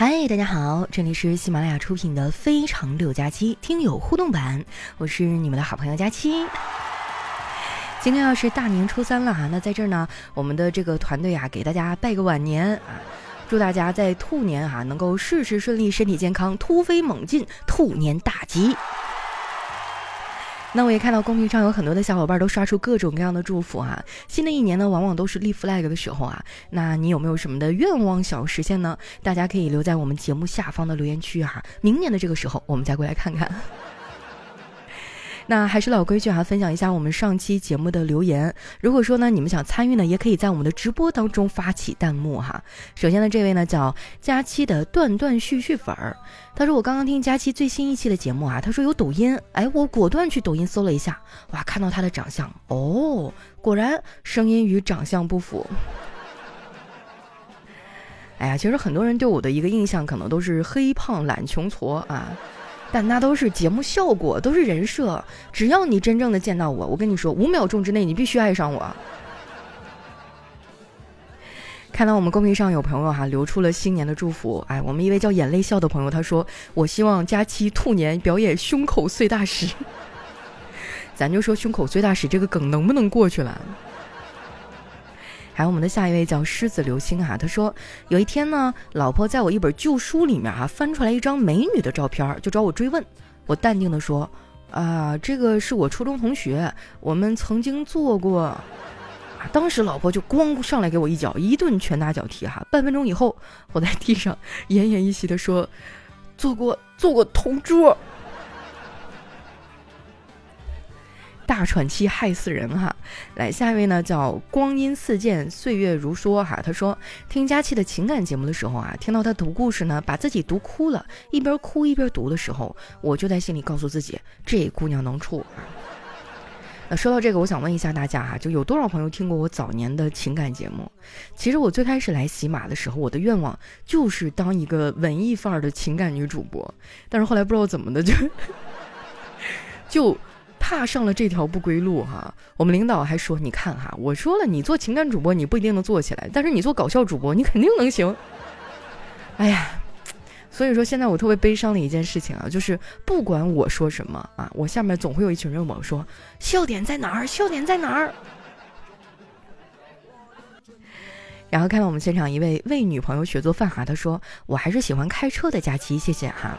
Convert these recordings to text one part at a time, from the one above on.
嗨，大家好，这里是喜马拉雅出品的《非常六加七》听友互动版，我是你们的好朋友佳期。今天要是大年初三了哈，那在这儿呢，我们的这个团队啊，给大家拜个晚年啊，祝大家在兔年啊能够事事顺利，身体健康，突飞猛进，兔年大吉。那我也看到公屏上有很多的小伙伴都刷出各种各样的祝福啊。新的一年呢，往往都是立 flag 的时候啊。那你有没有什么的愿望想要实现呢？大家可以留在我们节目下方的留言区哈。明年的这个时候，我们再过来看看。那还是老规矩哈，分享一下我们上期节目的留言。如果说呢，你们想参与呢，也可以在我们的直播当中发起弹幕哈。首先呢，这位呢叫佳期的断断续续粉儿，他说我刚刚听佳期最新一期的节目啊，他说有抖音，哎，我果断去抖音搜了一下，哇，看到他的长相，哦，果然声音与长相不符。哎呀，其实很多人对我的一个印象可能都是黑胖懒穷矬啊。但那都是节目效果，都是人设。只要你真正的见到我，我跟你说，五秒钟之内你必须爱上我。看到我们公屏上有朋友哈留出了新年的祝福，哎，我们一位叫眼泪笑的朋友他说：“我希望佳期兔年表演胸口碎大石。”咱就说胸口碎大石这个梗能不能过去了？还有我们的下一位叫狮子流星哈，他说有一天呢，老婆在我一本旧书里面哈翻出来一张美女的照片，就找我追问。我淡定的说，啊，这个是我初中同学，我们曾经做过。当时老婆就咣上来给我一脚，一顿拳打脚踢哈。半分钟以后，我在地上奄奄一息的说，做过做过同桌。大喘气害死人哈！来下一位呢，叫光阴似箭，岁月如梭哈。他说听佳期的情感节目的时候啊，听到他读故事呢，把自己读哭了，一边哭一边读的时候，我就在心里告诉自己，这姑娘能处。那说到这个，我想问一下大家哈，就有多少朋友听过我早年的情感节目？其实我最开始来喜马的时候，我的愿望就是当一个文艺范儿的情感女主播，但是后来不知道怎么的就 就。踏上了这条不归路哈，我们领导还说：“你看哈，我说了，你做情感主播你不一定能做起来，但是你做搞笑主播你肯定能行。”哎呀，所以说现在我特别悲伤的一件事情啊，就是不管我说什么啊，我下面总会有一群人我说笑点在哪儿，笑点在哪儿。然后看到我们现场一位为女朋友学做饭哈，他说：“我还是喜欢开车的假期，谢谢哈。”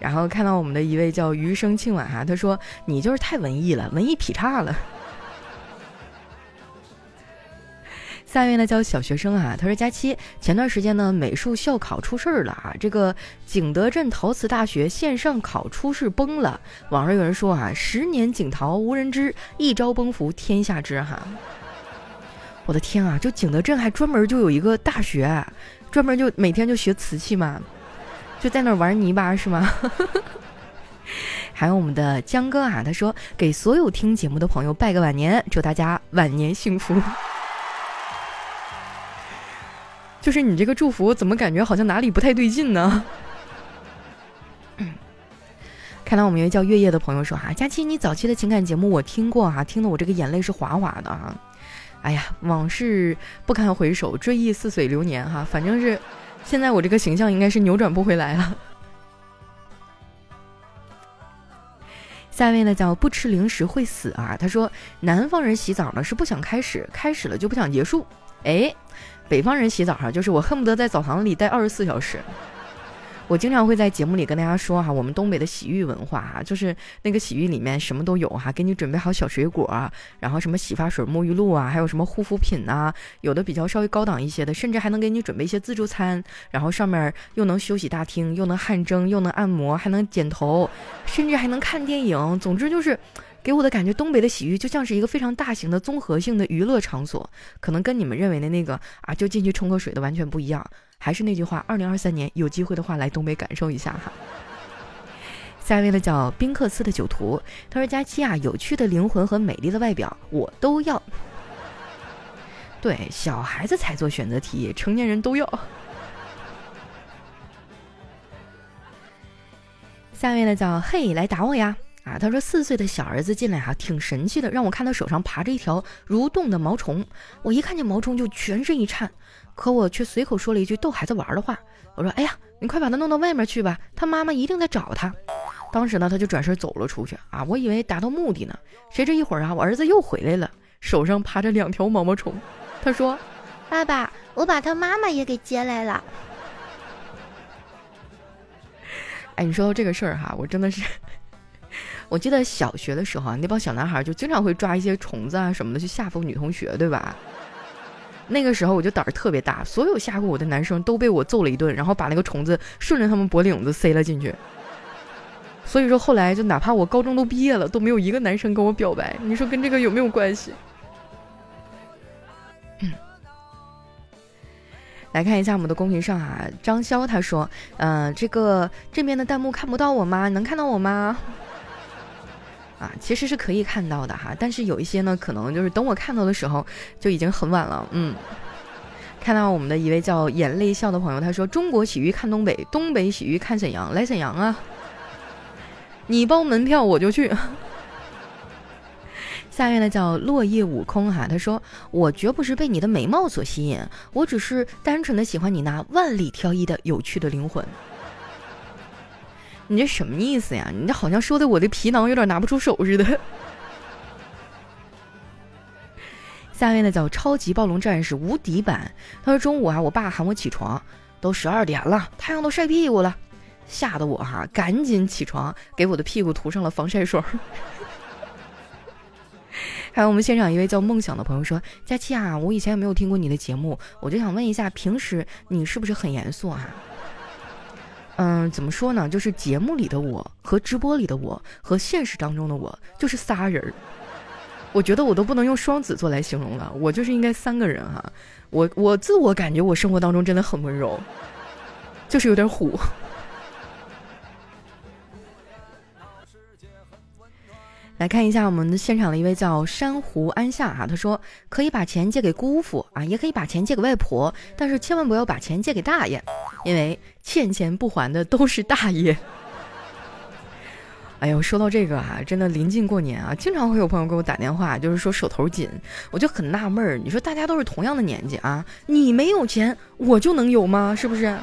然后看到我们的一位叫余生庆晚哈，他说你就是太文艺了，文艺劈叉了。下一位呢叫小学生啊，他说佳期前段时间呢美术校考出事儿了啊，这个景德镇陶瓷大学线上考初试崩了，网上有人说啊，十年景陶无人知，一朝崩殂天下知哈。我的天啊，就景德镇还专门就有一个大学，专门就每天就学瓷器嘛。就在那玩泥巴是吗？还有我们的江哥啊，他说给所有听节目的朋友拜个晚年，祝大家晚年幸福。就是你这个祝福，怎么感觉好像哪里不太对劲呢？看到我们一位叫月夜的朋友说哈，佳期你早期的情感节目我听过哈，听得我这个眼泪是哗哗的哈。哎呀，往事不堪回首，追忆似水流年哈，反正是。现在我这个形象应该是扭转不回来了。下一位呢叫不吃零食会死啊，他说南方人洗澡呢是不想开始，开始了就不想结束。哎，北方人洗澡哈，就是我恨不得在澡堂里待二十四小时。我经常会在节目里跟大家说哈，我们东北的洗浴文化哈，就是那个洗浴里面什么都有哈，给你准备好小水果，然后什么洗发水、沐浴露啊，还有什么护肤品呐，有的比较稍微高档一些的，甚至还能给你准备一些自助餐，然后上面又能休息大厅，又能汗蒸，又能按摩，还能剪头，甚至还能看电影。总之就是，给我的感觉，东北的洗浴就像是一个非常大型的综合性的娱乐场所，可能跟你们认为的那个啊，就进去冲个水的完全不一样。还是那句话，二零二三年有机会的话来东北感受一下哈。下一位呢叫宾克斯的酒徒，他说：“佳期啊，有趣的灵魂和美丽的外表我都要。”对，小孩子才做选择题，成年人都要。下一位呢叫嘿来打我呀，啊，他说四岁的小儿子进来哈，挺神气的，让我看他手上爬着一条蠕动的毛虫。我一看见毛虫就全身一颤，可我却随口说了一句逗孩子玩的话，我说：“哎呀，你快把他弄到外面去吧，他妈妈一定在找他。”当时呢，他就转身走了出去啊，我以为达到目的呢，谁知一会儿啊，我儿子又回来了，手上爬着两条毛毛虫。他说：“爸爸，我把他妈妈也给接来了。”哎，你说到这个事儿哈，我真的是。我记得小学的时候啊，那帮小男孩就经常会抓一些虫子啊什么的去吓唬女同学，对吧？那个时候我就胆儿特别大，所有吓过我的男生都被我揍了一顿，然后把那个虫子顺着他们脖领子塞了进去。所以说后来就哪怕我高中都毕业了，都没有一个男生跟我表白。你说跟这个有没有关系？来看一下我们的公屏上啊，张潇他说：“嗯，这个这边的弹幕看不到我吗？能看到我吗？”啊，其实是可以看到的哈，但是有一些呢，可能就是等我看到的时候就已经很晚了。嗯，看到我们的一位叫眼泪笑的朋友，他说：“中国洗浴看东北，东北洗浴看沈阳，来沈阳啊！你包门票我就去。”下面呢叫落叶悟空哈，他说：“我绝不是被你的美貌所吸引，我只是单纯的喜欢你那万里挑一的有趣的灵魂。”你这什么意思呀？你这好像说的我的皮囊有点拿不出手似的。下面呢叫超级暴龙战士无敌版。他说中午啊，我爸喊我起床，都十二点了，太阳都晒屁股了，吓得我哈赶紧起床，给我的屁股涂上了防晒霜。还有我们现场一位叫梦想的朋友说：“佳期啊，我以前也没有听过你的节目，我就想问一下，平时你是不是很严肃啊？”嗯，怎么说呢？就是节目里的我和直播里的我和现实当中的我就是仨人儿。我觉得我都不能用双子座来形容了，我就是应该三个人哈。我我自我感觉我生活当中真的很温柔，就是有点虎。来看一下我们的现场的一位叫珊瑚安夏哈，他说可以把钱借给姑父啊，也可以把钱借给外婆，但是千万不要把钱借给大爷，因为欠钱不还的都是大爷。哎呦，说到这个啊，真的临近过年啊，经常会有朋友给我打电话，就是说手头紧，我就很纳闷儿，你说大家都是同样的年纪啊，你没有钱，我就能有吗？是不是？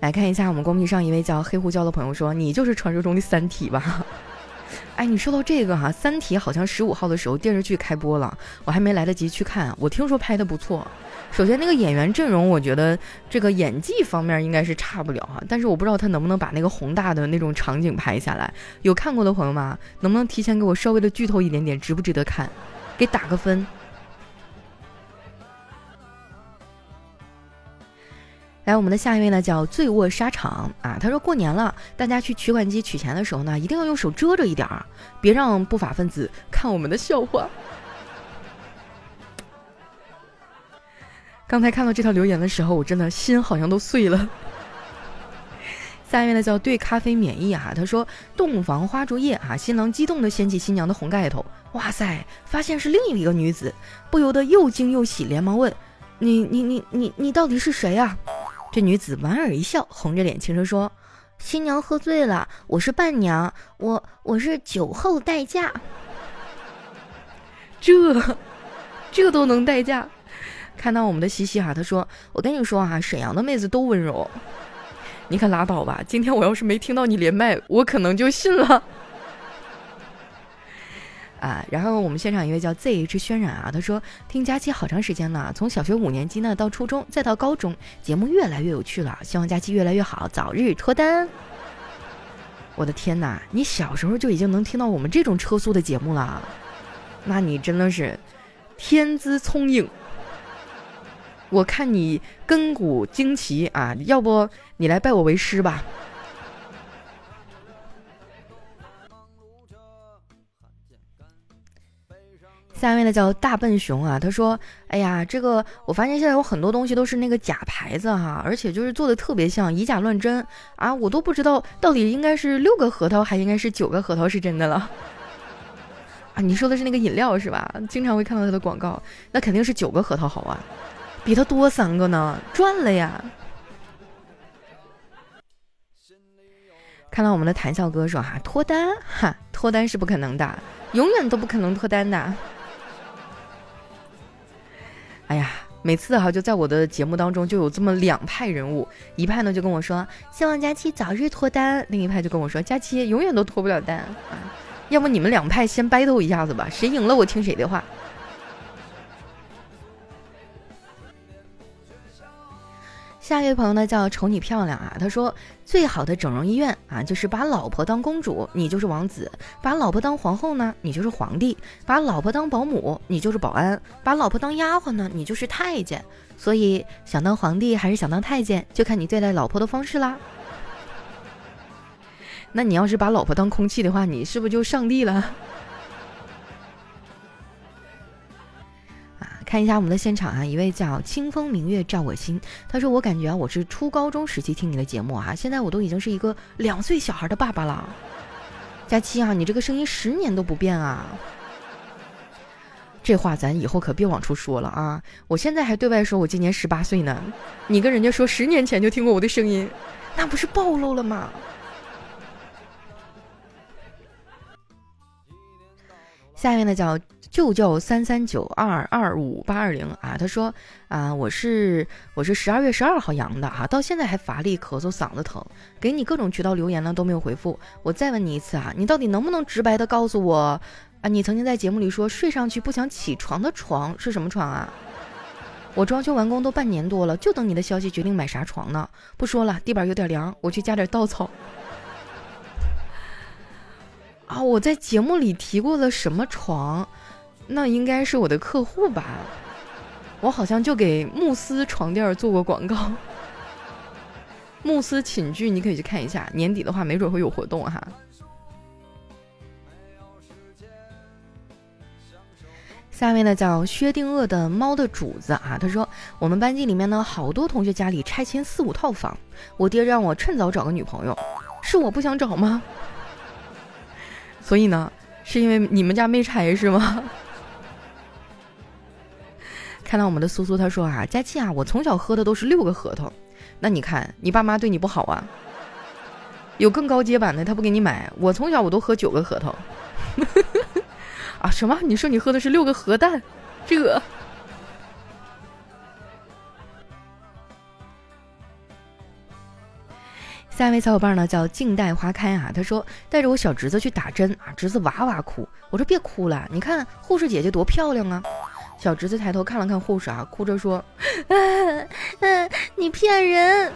来看一下我们公屏上一位叫黑胡椒的朋友说：“你就是传说中的三体吧？” 哎，你说到这个哈，《三体》好像十五号的时候电视剧开播了，我还没来得及去看。我听说拍的不错，首先那个演员阵容，我觉得这个演技方面应该是差不了哈。但是我不知道他能不能把那个宏大的那种场景拍下来。有看过的朋友吗？能不能提前给我稍微的剧透一点点，值不值得看？给打个分。来，我们的下一位呢叫醉卧沙场啊，他说过年了，大家去取款机取钱的时候呢，一定要用手遮着一点儿，别让不法分子看我们的笑话。刚才看到这条留言的时候，我真的心好像都碎了。下一位呢叫对咖啡免疫啊，他说洞房花烛夜啊，新郎激动的掀起新娘的红盖头，哇塞，发现是另一个女子，不由得又惊又喜，连忙问：你你你你你到底是谁啊？这女子莞尔一笑，红着脸轻声说：“新娘喝醉了，我是伴娘，我我是酒后代驾。这这都能代驾？看到我们的西西哈，他说：我跟你说啊，沈阳的妹子都温柔，你可拉倒吧！今天我要是没听到你连麦，我可能就信了。”啊，然后我们现场一位叫 Z H 渲染啊，他说听佳期好长时间了，从小学五年级呢到初中再到高中，节目越来越有趣了，希望佳期越来越好，早日脱单。我的天哪，你小时候就已经能听到我们这种车速的节目了，那你真的是天资聪颖。我看你根骨惊奇啊，要不你来拜我为师吧。下面的叫大笨熊啊，他说：“哎呀，这个我发现现在有很多东西都是那个假牌子哈，而且就是做的特别像，以假乱真啊，我都不知道到底应该是六个核桃还应该是九个核桃是真的了。”啊，你说的是那个饮料是吧？经常会看到它的广告，那肯定是九个核桃好啊，比它多三个呢，赚了呀！看到我们的谈笑哥说：“哈，脱单哈，脱单是不可能的，永远都不可能脱单的。”哎呀，每次哈就在我的节目当中就有这么两派人物，一派呢就跟我说希望佳期早日脱单，另一派就跟我说佳期永远都脱不了单啊。要不你们两派先 battle 一下子吧，谁赢了我听谁的话。下一位朋友呢叫瞅你漂亮啊，他说最好的整容医院啊，就是把老婆当公主，你就是王子；把老婆当皇后呢，你就是皇帝；把老婆当保姆，你就是保安；把老婆当丫鬟呢，你就是太监。所以想当皇帝还是想当太监，就看你对待老婆的方式啦。那你要是把老婆当空气的话，你是不是就上帝了？看一下我们的现场啊，一位叫清风明月照我心，他说我感觉，我是初高中时期听你的节目啊，现在我都已经是一个两岁小孩的爸爸了。佳期啊，你这个声音十年都不变啊，这话咱以后可别往出说了啊！我现在还对外说我今年十八岁呢，你跟人家说十年前就听过我的声音，那不是暴露了吗？下面呢叫。就叫三三九二二五八二零啊，他说啊，我是我是十二月十二号阳的哈，到现在还乏力、咳嗽、嗓子疼，给你各种渠道留言呢都没有回复。我再问你一次啊，你到底能不能直白的告诉我啊？你曾经在节目里说睡上去不想起床的床是什么床啊？我装修完工都半年多了，就等你的消息决定买啥床呢？不说了，地板有点凉，我去加点稻草。啊，我在节目里提过了什么床？那应该是我的客户吧，我好像就给慕斯床垫做过广告。慕斯寝具你可以去看一下，年底的话没准会有活动哈。下面呢叫薛定谔的猫的主子啊，他说我们班级里面呢好多同学家里拆迁四五套房，我爹让我趁早找个女朋友，是我不想找吗？所以呢，是因为你们家没拆是吗？看到我们的苏苏，他说啊，佳琪啊，我从小喝的都是六个核桃，那你看你爸妈对你不好啊？有更高阶版的，他不给你买。我从小我都喝九个核桃，啊什么？你说你喝的是六个核弹？这下一位小伙伴呢叫静待花开啊，他说带着我小侄子去打针啊，侄子哇哇哭，我说别哭了，你看护士姐姐多漂亮啊。小侄子抬头看了看护士啊，哭着说：“你骗人！”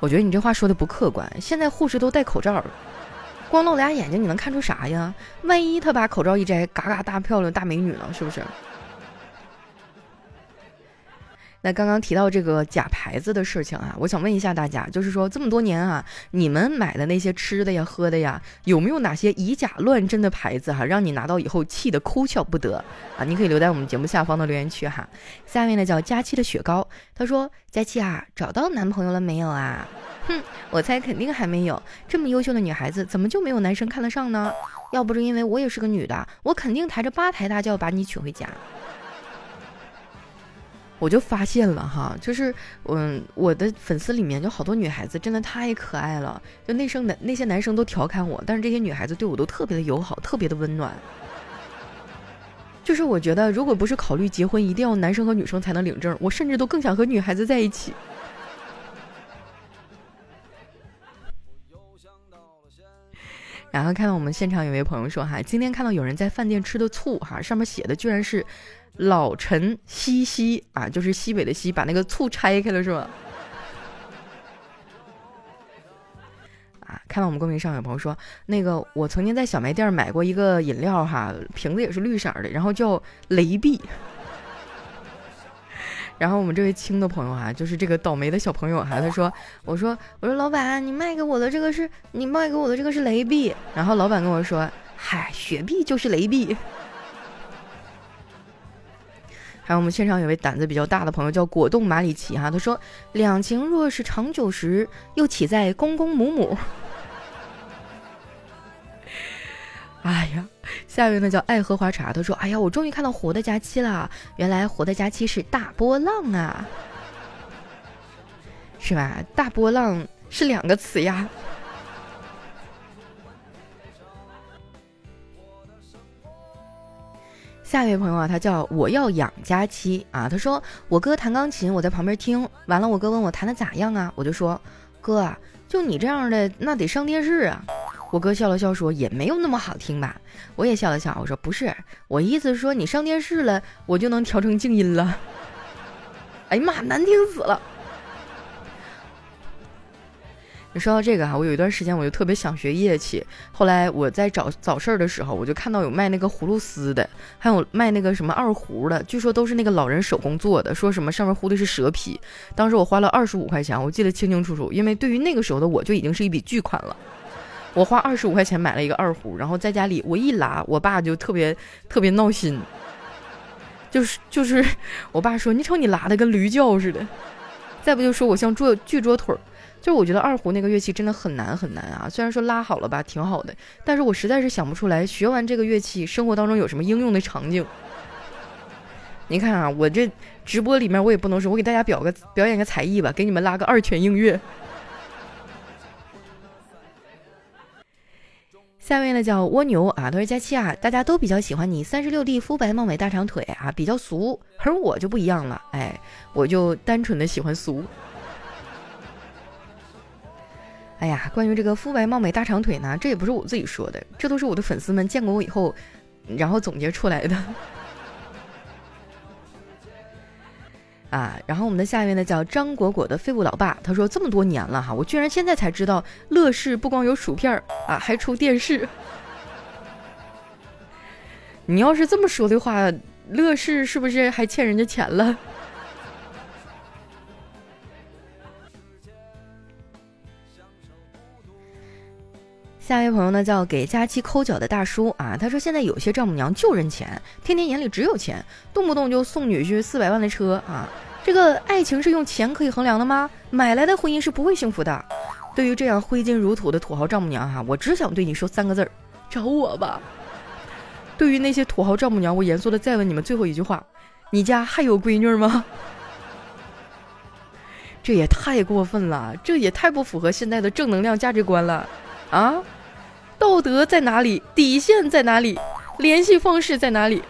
我觉得你这话说的不客观。现在护士都戴口罩了，光露俩眼睛，你能看出啥呀？万一他把口罩一摘，嘎嘎大漂亮大美女呢？是不是？那刚刚提到这个假牌子的事情啊，我想问一下大家，就是说这么多年啊，你们买的那些吃的呀、喝的呀，有没有哪些以假乱真的牌子哈，让你拿到以后气得哭笑不得啊？你可以留在我们节目下方的留言区哈。下面呢叫佳期的雪糕，他说：佳期啊，找到男朋友了没有啊？哼，我猜肯定还没有。这么优秀的女孩子，怎么就没有男生看得上呢？要不是因为我也是个女的，我肯定抬着八抬大轿把你娶回家。我就发现了哈，就是嗯，我的粉丝里面就好多女孩子，真的太可爱了。就那生男那些男生都调侃我，但是这些女孩子对我都特别的友好，特别的温暖。就是我觉得，如果不是考虑结婚一定要男生和女生才能领证，我甚至都更想和女孩子在一起。然后看到我们现场有位朋友说哈，今天看到有人在饭店吃的醋哈，上面写的居然是。老陈西西啊，就是西北的西，把那个醋拆开了是吧？啊，看到我们公屏上有朋友说，那个我曾经在小卖店买过一个饮料哈，瓶子也是绿色的，然后叫雷碧。然后我们这位青的朋友哈，就是这个倒霉的小朋友哈，他说，我说我说老板，你卖给我的这个是你卖给我的这个是雷碧，然后老板跟我说，嗨，雪碧就是雷碧。还有我们现场有位胆子比较大的朋友叫果冻马里奇哈，他说：“两情若是长久时，又岂在公公母母。”哎呀，下一位呢叫爱喝花茶，他说：“哎呀，我终于看到活的假期了，原来活的假期是大波浪啊！是吧？大波浪是两个词呀。下一位朋友啊，他叫我要养佳期啊。他说我哥弹钢琴，我在旁边听完了。我哥问我弹的咋样啊？我就说哥，就你这样的那得上电视啊。我哥笑了笑说也没有那么好听吧。我也笑了笑，我说不是，我意思是说你上电视了，我就能调成静音了。哎呀妈，难听死了。你说到这个哈，我有一段时间我就特别想学乐器。后来我在找早市的时候，我就看到有卖那个葫芦丝的，还有卖那个什么二胡的，据说都是那个老人手工做的，说什么上面糊的是蛇皮。当时我花了二十五块钱，我记得清清楚楚，因为对于那个时候的我就已经是一笔巨款了。我花二十五块钱买了一个二胡，然后在家里我一拉，我爸就特别特别闹心，就是就是我爸说你瞅你拉的跟驴叫似的，再不就说我像桌锯桌腿儿。就是我觉得二胡那个乐器真的很难很难啊，虽然说拉好了吧，挺好的，但是我实在是想不出来学完这个乐器，生活当中有什么应用的场景。你看啊，我这直播里面我也不能说，我给大家表个表演个才艺吧，给你们拉个二泉映月。下面呢叫蜗牛啊，他说佳期啊，大家都比较喜欢你三十六 D 肤白貌美大长腿啊，比较俗，而我就不一样了，哎，我就单纯的喜欢俗。哎呀，关于这个肤白貌美大长腿呢，这也不是我自己说的，这都是我的粉丝们见过我以后，然后总结出来的。啊，然后我们的下一位呢叫张果果的废物老爸，他说这么多年了哈，我居然现在才知道乐视不光有薯片儿啊，还出电视。你要是这么说的话，乐视是不是还欠人家钱了？下一位朋友呢，叫给佳期抠脚的大叔啊。他说，现在有些丈母娘就认钱，天天眼里只有钱，动不动就送女婿四百万的车啊。这个爱情是用钱可以衡量的吗？买来的婚姻是不会幸福的。对于这样挥金如土的土豪丈母娘哈，我只想对你说三个字儿：找我吧。对于那些土豪丈母娘，我严肃的再问你们最后一句话：你家还有闺女吗？这也太过分了，这也太不符合现在的正能量价值观了啊！道德在哪里？底线在哪里？联系方式在哪里？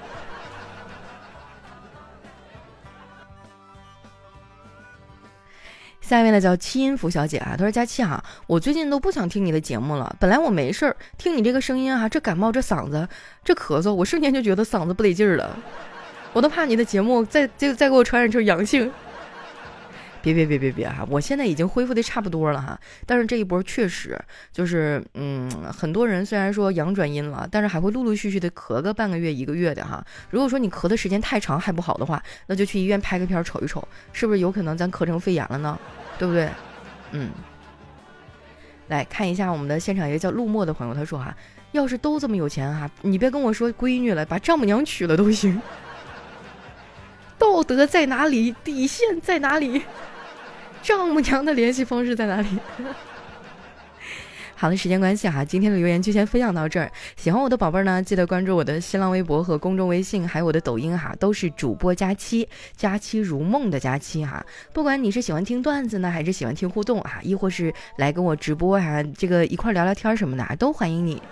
下一位呢叫七音符小姐啊，她说佳期啊，我最近都不想听你的节目了。本来我没事儿，听你这个声音啊，这感冒这嗓子这咳嗽，我瞬间就觉得嗓子不得劲儿了，我都怕你的节目再再再给我传染成阳性。别别别别别哈！我现在已经恢复的差不多了哈，但是这一波确实就是，嗯，很多人虽然说阳转阴了，但是还会陆陆续续的咳个半个月一个月的哈。如果说你咳的时间太长还不好的话，那就去医院拍个片瞅一瞅，是不是有可能咱咳成肺炎了呢？对不对？嗯，来看一下我们的现场一个叫陆墨的朋友，他说哈，要是都这么有钱哈，你别跟我说闺女了，把丈母娘娶了都行。道德在哪里？底线在哪里？丈母娘的联系方式在哪里？好的，时间关系哈，今天的留言就先分享到这儿。喜欢我的宝贝儿呢，记得关注我的新浪微博和公众微信，还有我的抖音哈，都是主播佳期，佳期如梦的佳期哈。不管你是喜欢听段子呢，还是喜欢听互动啊，亦或是来跟我直播啊，这个一块聊聊天什么的，都欢迎你。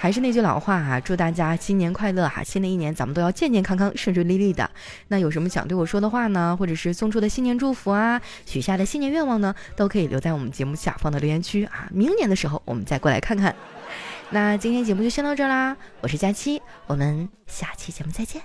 还是那句老话哈，祝大家新年快乐哈！新的一年咱们都要健健康康、顺顺利利的。那有什么想对我说的话呢？或者是送出的新年祝福啊、许下的新年愿望呢？都可以留在我们节目下方的留言区啊！明年的时候我们再过来看看。那今天节目就先到这啦，我是佳期，我们下期节目再见。